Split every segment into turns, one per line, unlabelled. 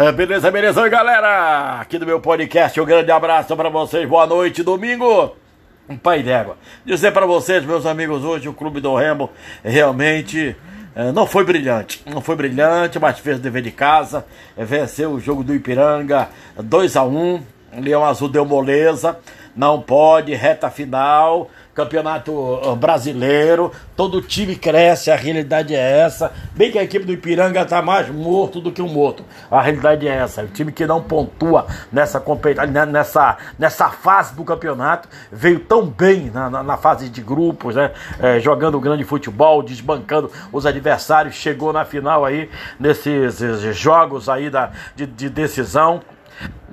É, beleza, beleza, galera? Aqui do meu podcast, um grande abraço para vocês, boa noite, domingo. Um pai d'égua. Dizer para vocês, meus amigos, hoje o Clube do Remo realmente é, não foi brilhante. Não foi brilhante, mas fez o dever de casa. É, venceu o jogo do Ipiranga 2 a 1 Leão Azul deu moleza. Não pode, reta final campeonato brasileiro, todo time cresce, a realidade é essa. Bem que a equipe do Ipiranga está mais morto do que um morto. A realidade é essa. O time que não pontua nessa, nessa, nessa fase do campeonato veio tão bem na, na, na fase de grupos, né? É, jogando grande futebol, desbancando os adversários, chegou na final aí, nesses jogos aí da, de, de decisão.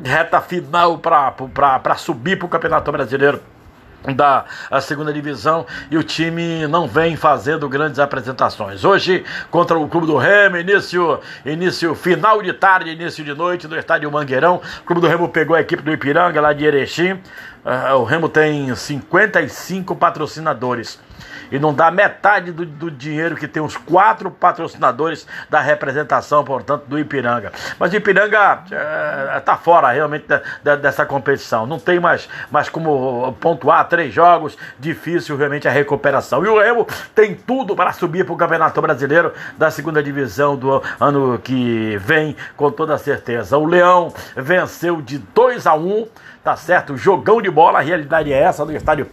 Reta final para subir para o Campeonato Brasileiro da segunda divisão e o time não vem fazendo grandes apresentações. Hoje, contra o Clube do Remo, início, início final de tarde, início de noite no estádio Mangueirão. O Clube do Remo pegou a equipe do Ipiranga lá de Erechim. Uh, o Remo tem 55 patrocinadores e não dá metade do, do, dinheiro que tem os quatro patrocinadores da representação, portanto, do Ipiranga. Mas o Ipiranga está é, fora realmente dessa competição. Não tem mais, mais como pontuar três jogos, difícil realmente a recuperação. E o Remo tem tudo para subir para o Campeonato Brasileiro da segunda divisão do ano que vem, com toda certeza. O Leão venceu de 2 a 1 um, tá certo? Jogão de bola, a realidade é essa no estádio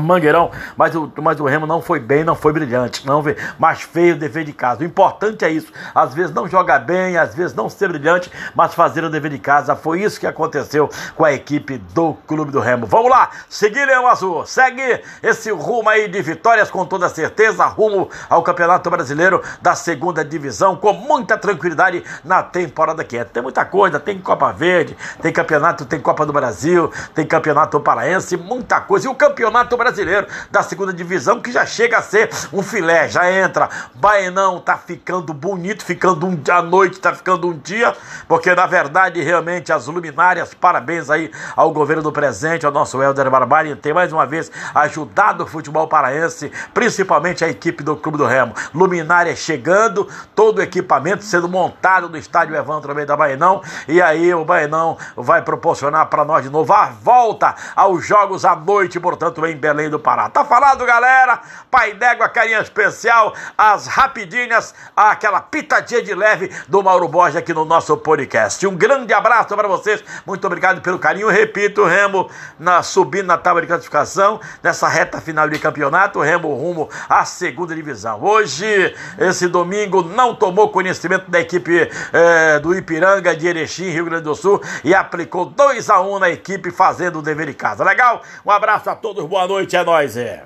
Mangueirão, mas o, mas o Remo não foi bem, não foi brilhante, não mas feio o dever de casa. O importante é isso. Às vezes não joga bem, às vezes não ser brilhante, mas fazer o dever de casa. Foi isso que aconteceu com a equipe do Clube do Remo. Vamos lá, seguir Leão Azul, segue esse rumo aí de vitórias com toda certeza, rumo ao Campeonato Brasileiro da segunda divisão, com muita tranquilidade na temporada que é. Tem muita coisa, tem Copa Verde, tem campeonato, tem Copa do Brasil, tem campeonato paraense, muita coisa. E o campeonato brasileiro da segunda divisão, que já chega a ser um filé, já entra. Baenão tá ficando bonito, ficando um dia à noite, tá ficando um dia, porque na verdade, realmente, as luminárias, parabéns aí ao governo do presente, ao nosso Helder Barbari, tem mais uma vez ajudado o futebol paraense, principalmente a equipe do Clube do Remo. Luminária chegando, todo o equipamento sendo montado no estádio Evandro Almeida Baenão, e aí o Baenão vai proporcionar para nós de novo a volta aos jogos à noite, portanto, em Belo Belém do Pará. Tá falado, galera? Pai d'égua, carinha especial, as rapidinhas, aquela pitadinha de leve do Mauro Borges aqui no nosso podcast. Um grande abraço para vocês, muito obrigado pelo carinho. Repito, Remo na, subindo na tábua de classificação, nessa reta final de campeonato, Remo rumo à segunda divisão. Hoje, esse domingo, não tomou conhecimento da equipe é, do Ipiranga de Erechim, Rio Grande do Sul, e aplicou 2 a 1 um na equipe, fazendo o dever de casa. Legal? Um abraço a todos, boa noite noite, é nóis, é.